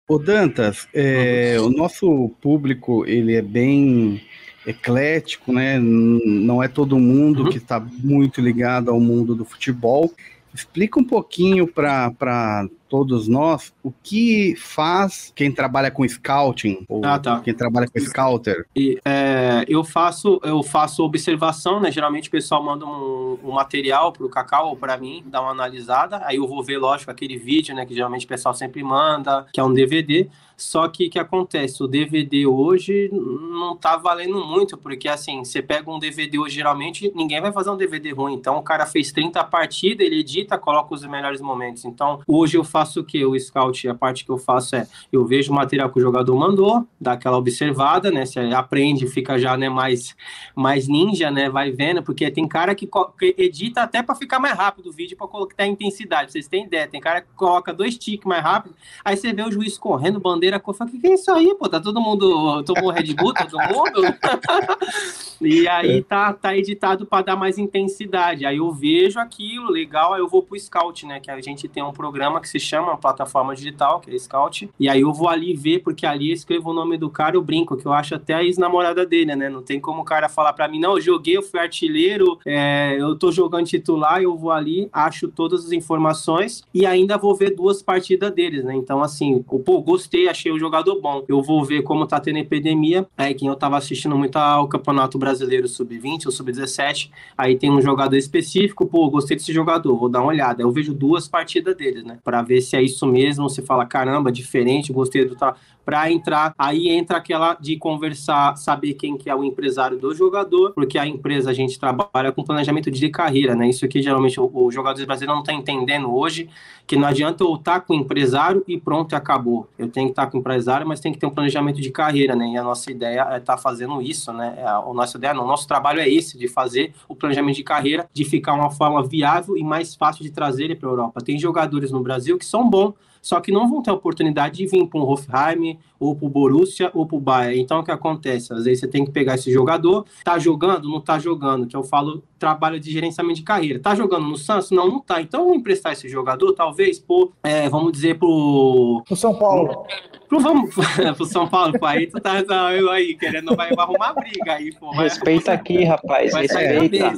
Ô Dantas, é, o nosso público, ele é bem eclético, né? Não é todo mundo uhum. que está muito ligado ao mundo do futebol. Explica um pouquinho para todos nós o que faz quem trabalha com scouting ou ah, tá. quem trabalha com scouter. E, é, eu faço eu faço observação, né? Geralmente o pessoal manda um, um material para o Cacau ou para mim dar uma analisada. Aí eu vou ver, lógico, aquele vídeo, né? Que geralmente o pessoal sempre manda, que é um DVD. Só que o que acontece? O DVD hoje não tá valendo muito, porque assim, você pega um DVD hoje, geralmente, ninguém vai fazer um DVD ruim. Então, o cara fez 30 partidas, ele edita, coloca os melhores momentos. Então, hoje eu faço o que? O scout, a parte que eu faço é, eu vejo o material que o jogador mandou, dá aquela observada, né? Você aprende, fica já, né, mais, mais ninja, né? Vai vendo, porque tem cara que, que edita até para ficar mais rápido o vídeo, para colocar a intensidade. Vocês têm ideia? Tem cara que coloca dois tiques mais rápido, aí você vê o juiz correndo, bandeira cor. Falei, o que, que é isso aí, pô? Tá todo mundo. Tomou Red Bull, todo mundo? e aí é. tá, tá editado para dar mais intensidade. Aí eu vejo aquilo, legal, aí eu vou pro Scout, né? Que a gente tem um programa que se chama, uma plataforma digital, que é Scout, e aí eu vou ali ver, porque ali eu escrevo o nome do cara, eu brinco, que eu acho até a ex-namorada dele, né? Não tem como o cara falar para mim, não, eu joguei, eu fui artilheiro, é, eu tô jogando titular, eu vou ali, acho todas as informações e ainda vou ver duas partidas deles, né? Então, assim, pô, gostei, achei o jogador bom. Eu vou ver como tá tendo epidemia. Aí, quem eu tava assistindo muito ao Campeonato Brasileiro Sub-20 ou Sub-17, aí tem um jogador específico, pô, gostei desse jogador, vou dar uma olhada. Eu vejo duas partidas deles, né? Pra ver se é isso mesmo, se fala, caramba, diferente, gostei do tal para entrar. Aí entra aquela de conversar, saber quem que é o empresário do jogador, porque a empresa a gente trabalha com planejamento de carreira, né? Isso aqui geralmente o, o jogador brasileiro não está entendendo hoje, que não adianta eu estar tá com o empresário e pronto, acabou. Eu tenho que estar tá com o empresário, mas tem que ter um planejamento de carreira, né? E a nossa ideia é estar tá fazendo isso, né? É, a nossa ideia, não, o nosso trabalho é esse, de fazer o planejamento de carreira, de ficar uma forma viável e mais fácil de trazer ele para a Europa. Tem jogadores no Brasil que são bons, só que não vão ter a oportunidade de vir para um Hofheim, ou para o Borussia, ou para o Bayern. Então, o que acontece? Às vezes você tem que pegar esse jogador, tá jogando, não tá jogando, que eu falo trabalho de gerenciamento de carreira. Tá jogando no Santos? Não, não tá. Então, emprestar esse jogador, talvez, por, é, vamos dizer, pro... Pro São Paulo. Pro, vamos, pro São Paulo, pô, aí tu tá, tá eu aí, querendo, vai arrumar briga aí, pô. Vai, respeita aqui, rapaz, respeita.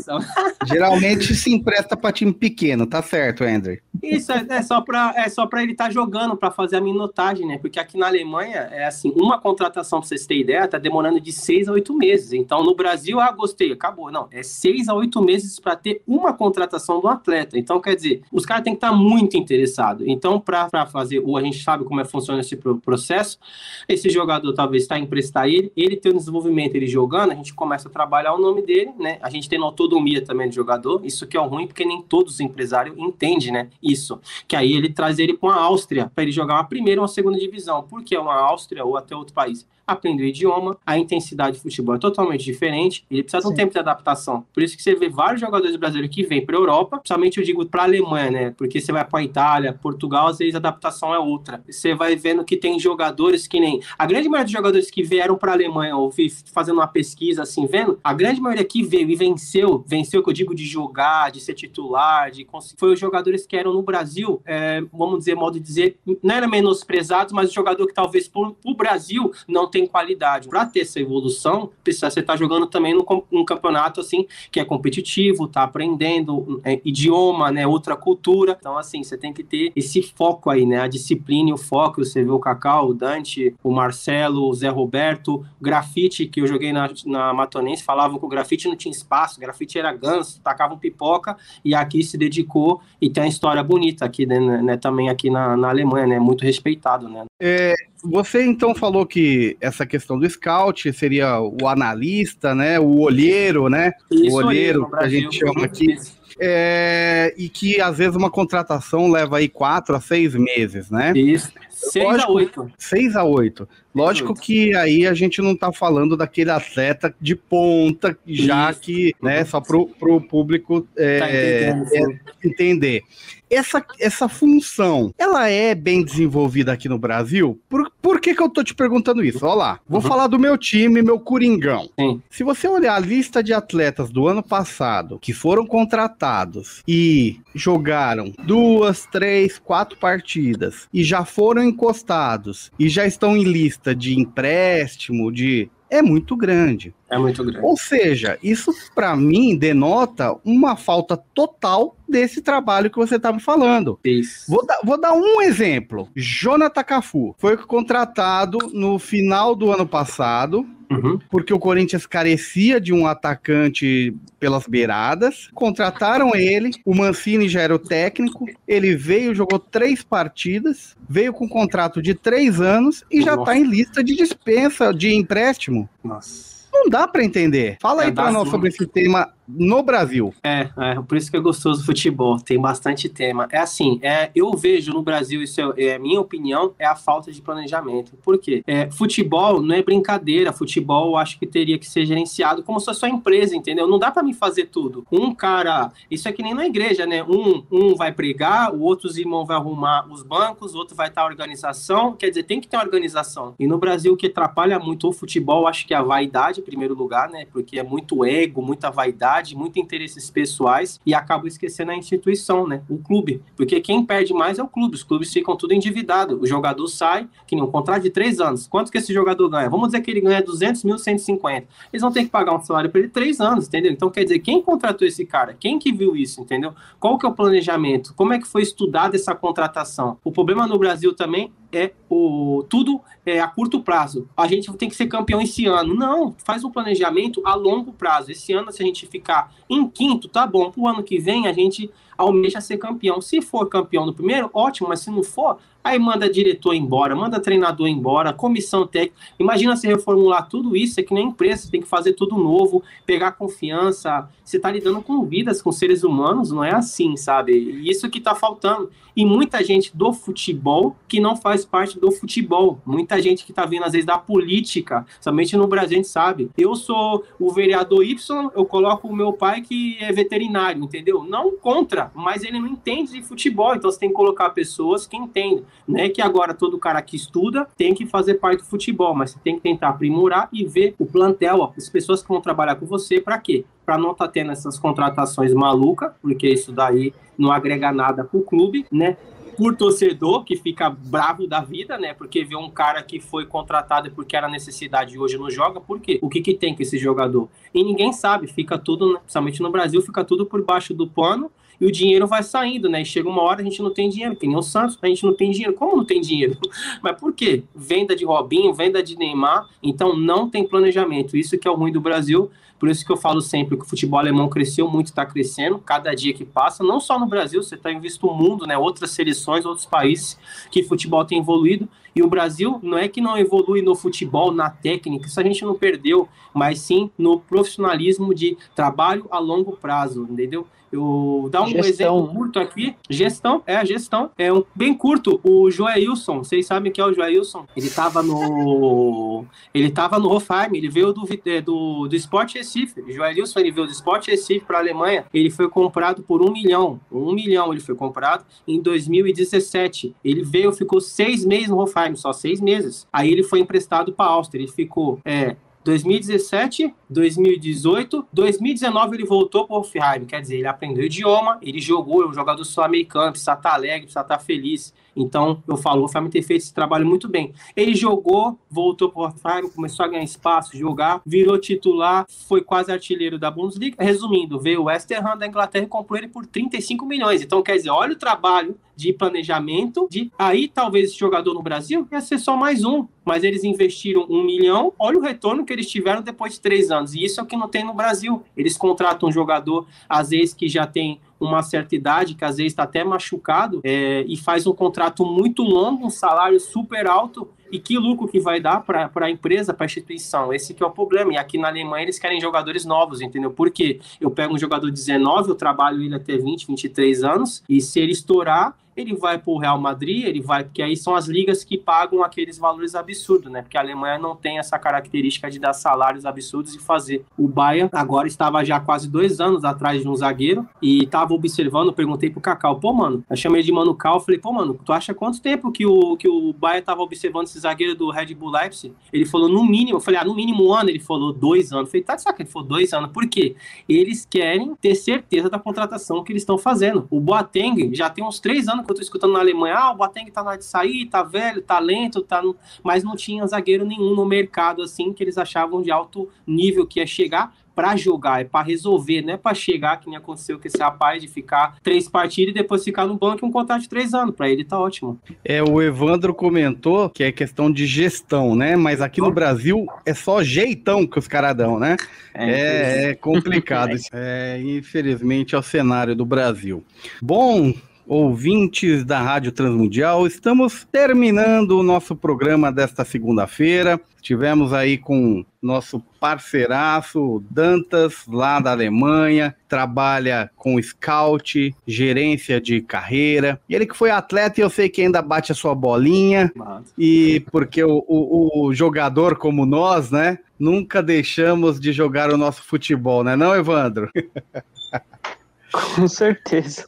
Geralmente se empresta para time pequeno, tá certo, Andrew? Isso, é, é só para é só para ele estar tá jogando, para fazer a minutagem, né? Porque aqui na Alemanha, é assim, uma contratação, para vocês terem ideia, tá demorando de seis a oito meses. Então, no Brasil, ah, gostei, acabou. Não, é seis a oito meses para ter uma contratação do atleta. Então, quer dizer, os caras têm que estar tá muito interessados. Então, para fazer, ou a gente sabe como é que funciona esse processo, esse jogador talvez está emprestar ele, ele tem um desenvolvimento, ele jogando, a gente começa a trabalhar o nome dele, né? A gente tem autonomia também do jogador, isso que é o ruim, porque nem todos os empresários entendem, né? Isso. Que aí ele traz ele para a Áustria, para ele jogar uma primeira ou uma segunda divisão. Porque é uma Áustria ou até outro país aprender o idioma, a intensidade de futebol é totalmente diferente, ele precisa de um tempo de adaptação. Por isso que você vê vários jogadores brasileiros que vêm para a Europa, principalmente eu digo para a Alemanha, né? Porque você vai para a Itália, Portugal, às vezes a adaptação é outra. Você vai vendo que tem jogadores que nem. A grande maioria dos jogadores que vieram para a Alemanha, ou fazendo uma pesquisa assim, vendo, a grande maioria que veio e venceu, venceu, que eu digo de jogar, de ser titular, de conseguir, foi os jogadores que eram no Brasil, é, vamos dizer, modo de dizer, não eram menosprezados, mas o jogador que talvez para o Brasil não tem tem qualidade. Para ter essa evolução, precisa você estar tá jogando também num, num, campeonato assim que é competitivo, tá aprendendo é, idioma, né, outra cultura. Então assim, você tem que ter esse foco aí, né, a disciplina e o foco. Você vê o Cacau, o Dante, o Marcelo, o Zé Roberto, grafite que eu joguei na, na Matonense, falavam que o grafite não tinha espaço, grafite era ganso, tacavam pipoca e aqui se dedicou e tem uma história bonita aqui, né, né também aqui na, na Alemanha, né, muito respeitado, né. É, você então falou que essa questão do scout seria o analista, né? O olheiro, né? Isso o olheiro aí, que a gente chama aqui. É, e que às vezes uma contratação leva aí quatro a seis meses, né? Isso. Seis Lógico, a oito. Seis a oito. Lógico que aí a gente não está falando daquele atleta de ponta, já Isso. que, né, só para o público é, tá é, entender essa, essa função, ela é bem desenvolvida aqui no Brasil? Por, por que, que eu tô te perguntando isso? Olha lá, vou uhum. falar do meu time, meu Coringão. Sim. Se você olhar a lista de atletas do ano passado que foram contratados e jogaram duas, três, quatro partidas e já foram encostados e já estão em lista de empréstimo, de é muito grande. É muito grande. Ou seja, isso para mim denota uma falta total desse trabalho que você estava falando. Isso. Vou, dar, vou dar um exemplo. Jonathan Cafu foi contratado no final do ano passado Uhum. porque o Corinthians carecia de um atacante pelas beiradas. Contrataram ele, o Mancini já era o técnico. Ele veio, jogou três partidas, veio com um contrato de três anos e já está em lista de dispensa de empréstimo. Nossa. Não dá para entender. Fala é, aí para nós sobre esse tema no Brasil. É, é, por isso que é gostoso o futebol, tem bastante tema. É assim, é, eu vejo no Brasil, isso é, é minha opinião, é a falta de planejamento. Por quê? É, futebol não é brincadeira, futebol eu acho que teria que ser gerenciado como se fosse uma empresa, entendeu? Não dá para mim fazer tudo. Um cara, isso é que nem na igreja, né? Um, um vai pregar, o outro irmão vai arrumar os bancos, o outro vai estar a organização, quer dizer, tem que ter uma organização. E no Brasil o que atrapalha muito o futebol, acho que é a vaidade em primeiro lugar, né? Porque é muito ego, muita vaidade, vaidade, muitos interesses pessoais e acabam esquecendo a instituição, né? O clube. Porque quem perde mais é o clube. Os clubes ficam tudo endividados. O jogador sai, que nem um contrato de três anos. Quanto que esse jogador ganha? Vamos dizer que ele ganha 200 mil, 150. Eles vão ter que pagar um salário para ele três anos, entendeu? Então, quer dizer, quem contratou esse cara? Quem que viu isso, entendeu? Qual que é o planejamento? Como é que foi estudada essa contratação? O problema no Brasil também é o tudo é, a curto prazo. A gente tem que ser campeão esse ano. Não, faz um planejamento a longo prazo. Esse ano, se a gente ficar em quinto, tá bom. Para o ano que vem, a gente almeja ser campeão. Se for campeão no primeiro, ótimo, mas se não for, aí manda diretor embora, manda treinador embora, comissão técnica. Imagina se reformular tudo isso, é que nem empresa, tem que fazer tudo novo, pegar confiança. Você está lidando com vidas, com seres humanos, não é assim, sabe? Isso que está faltando. E muita gente do futebol que não faz parte do futebol. Muita gente que está vindo, às vezes, da política, somente no Brasil a gente sabe. Eu sou o vereador Y, eu coloco o meu pai que é veterinário, entendeu? Não contra, mas ele não entende de futebol, então você tem que colocar pessoas que entendem. Não é que agora todo cara que estuda tem que fazer parte do futebol, mas você tem que tentar aprimorar e ver o plantel, ó, as pessoas que vão trabalhar com você, para quê? Para não estar tá tendo essas contratações malucas, porque isso daí não agrega nada para o clube, né? por torcedor que fica bravo da vida, né? Porque vê um cara que foi contratado porque era necessidade e hoje não joga, por quê? O que, que tem com esse jogador? E ninguém sabe, fica tudo, né? principalmente no Brasil, fica tudo por baixo do pano e o dinheiro vai saindo, né? E chega uma hora a gente não tem dinheiro, que nem o Santos, a gente não tem dinheiro. Como não tem dinheiro? Mas por quê? Venda de Robinho, venda de Neymar, então não tem planejamento. Isso que é o ruim do Brasil. Por isso que eu falo sempre que o futebol alemão cresceu muito, está crescendo, cada dia que passa, não só no Brasil, você está em visto o mundo, né? Outras seleções, outros países que futebol tem evoluído. E o Brasil não é que não evolui no futebol, na técnica, isso a gente não perdeu, mas sim no profissionalismo de trabalho a longo prazo, entendeu? Eu dar um gestão. exemplo curto aqui. Gestão, é a gestão. É um bem curto. O Joelson, vocês sabem que é o Joelson? Ele estava no. Ele estava no Hofheim, ele veio do, é, do, do Sport Recife. Joelson, ele veio do Sport Recife para a Alemanha. Ele foi comprado por um milhão. Um milhão ele foi comprado em 2017. Ele veio, ficou seis meses no Hofheim, só seis meses. Aí ele foi emprestado para a Áustria. Ele ficou é, 2017, 2018, 2019 ele voltou para o Hoffenheim, quer dizer, ele aprendeu idioma, ele jogou, é um jogador sul-americano, precisa estar alegre, precisa estar feliz. Então, eu falo, o Flamengo tem feito esse trabalho muito bem. Ele jogou, voltou para o Hoffenheim, começou a ganhar espaço, jogar, virou titular, foi quase artilheiro da Bundesliga. Resumindo, veio o West Ham da Inglaterra e comprou ele por 35 milhões. Então, quer dizer, olha o trabalho de planejamento, de aí talvez esse jogador no Brasil ia ser só mais um, mas eles investiram um milhão, olha o retorno que eles tiveram depois de três anos, e isso é o que não tem no Brasil. Eles contratam um jogador, às vezes, que já tem uma certa idade, que às vezes está até machucado, é, e faz um contrato muito longo, um salário super alto, e que lucro que vai dar para a empresa, para a instituição? Esse que é o problema. E aqui na Alemanha eles querem jogadores novos, entendeu? Porque eu pego um jogador de 19, eu trabalho ele até 20, 23 anos, e se ele estourar, ele vai para o Real Madrid, ele vai, porque aí são as ligas que pagam aqueles valores absurdos, né? Porque a Alemanha não tem essa característica de dar salários absurdos e fazer. O Bayern agora estava já quase dois anos atrás de um zagueiro e estava observando, perguntei pro Cacau, pô, mano, eu chamei de Mano Cal, falei, pô, mano, tu acha quanto tempo que o, que o Bayern estava observando esse zagueiro do Red Bull Leipzig? Ele falou, no mínimo, eu falei, ah, no mínimo um ano, ele falou dois anos. Eu falei, tá de saca, ele falou dois anos, por quê? Eles querem ter certeza da contratação que eles estão fazendo. O Boateng já tem uns três anos eu tô escutando na Alemanha, ah, o Boateng tá na de sair, tá velho, tá lento, tá no... mas não tinha zagueiro nenhum no mercado assim que eles achavam de alto nível que ia chegar para jogar, é para resolver, não é para chegar, que nem aconteceu com esse rapaz, de ficar três partidas e depois ficar no banco e um contrato de três anos. Para ele tá ótimo. É, o Evandro comentou que é questão de gestão, né? Mas aqui no Brasil é só jeitão que os caras dão, né? É, é, é complicado. é, infelizmente é o cenário do Brasil. Bom, ouvintes da Rádio Transmundial. Estamos terminando o nosso programa desta segunda-feira. Tivemos aí com nosso parceiraço Dantas, lá da Alemanha, trabalha com scout, gerência de carreira. E ele que foi atleta e eu sei que ainda bate a sua bolinha. E porque o, o, o jogador como nós, né, nunca deixamos de jogar o nosso futebol, né não, Evandro? Com certeza.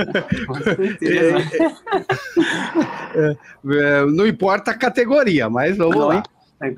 Com certeza. É, é, não importa a categoria, mas vamos não, lá.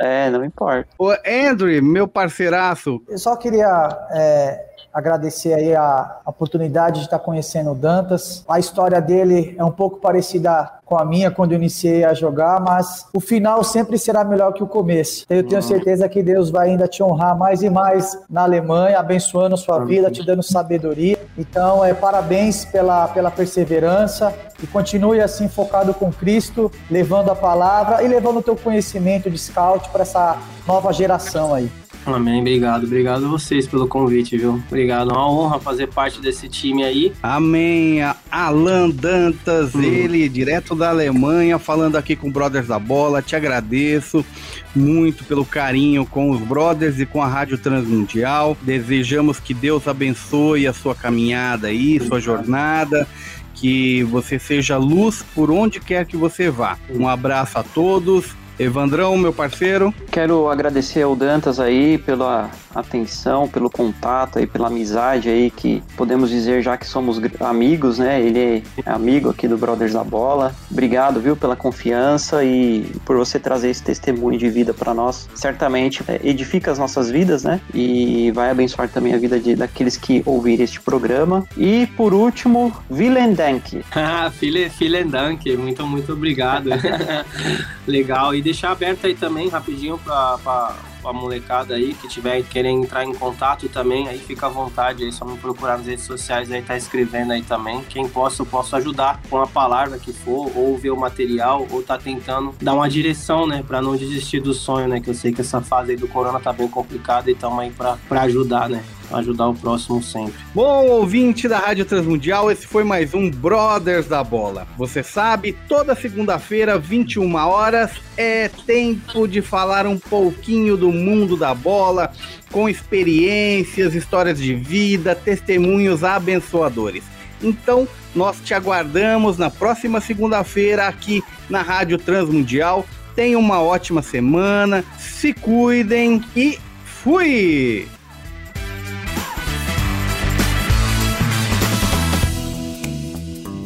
É, não importa. O Andrew, meu parceiraço. Eu só queria é, agradecer aí a oportunidade de estar conhecendo o Dantas. A história dele é um pouco parecida com a minha quando eu iniciei a jogar, mas o final sempre será melhor que o começo. Eu tenho uhum. certeza que Deus vai ainda te honrar mais e mais na Alemanha, abençoando sua vida, te dando sabedoria. Então, é parabéns pela, pela perseverança e continue assim focado com Cristo, levando a palavra e levando o teu conhecimento de scout para essa nova geração aí. Amém, obrigado. Obrigado a vocês pelo convite, viu? Obrigado, é uma honra fazer parte desse time aí. Amém. Alan Dantas, hum. ele direto da Alemanha, falando aqui com Brothers da Bola. Te agradeço muito pelo carinho com os Brothers e com a Rádio Transmundial. Desejamos que Deus abençoe a sua caminhada aí, sua jornada que você seja luz por onde quer que você vá. Um abraço a todos Evandrão, meu parceiro. Quero agradecer ao Dantas aí pela atenção, pelo contato aí, pela amizade aí, que podemos dizer já que somos amigos, né? Ele é amigo aqui do Brothers da Bola. Obrigado, viu, pela confiança e por você trazer esse testemunho de vida para nós. Certamente é, edifica as nossas vidas, né? E vai abençoar também a vida de, daqueles que ouvirem este programa. E por último, Vielen Dank. Vielen Dank, muito, muito obrigado. Legal. E deixar aberto aí também, rapidinho, para a molecada aí que tiver querendo entrar em contato também, aí fica à vontade aí, só me procurar nas redes sociais aí, tá escrevendo aí também. Quem possa, eu posso ajudar com a palavra que for, ou ver o material, ou tá tentando dar uma direção, né, para não desistir do sonho, né, que eu sei que essa fase aí do corona tá bem complicada e tamo aí para ajudar, né ajudar o próximo sempre. Bom, ouvinte da Rádio Transmundial, esse foi mais um Brothers da Bola. Você sabe, toda segunda-feira, 21 horas, é tempo de falar um pouquinho do mundo da bola, com experiências, histórias de vida, testemunhos abençoadores. Então, nós te aguardamos na próxima segunda-feira aqui na Rádio Transmundial. Tenha uma ótima semana, se cuidem e fui!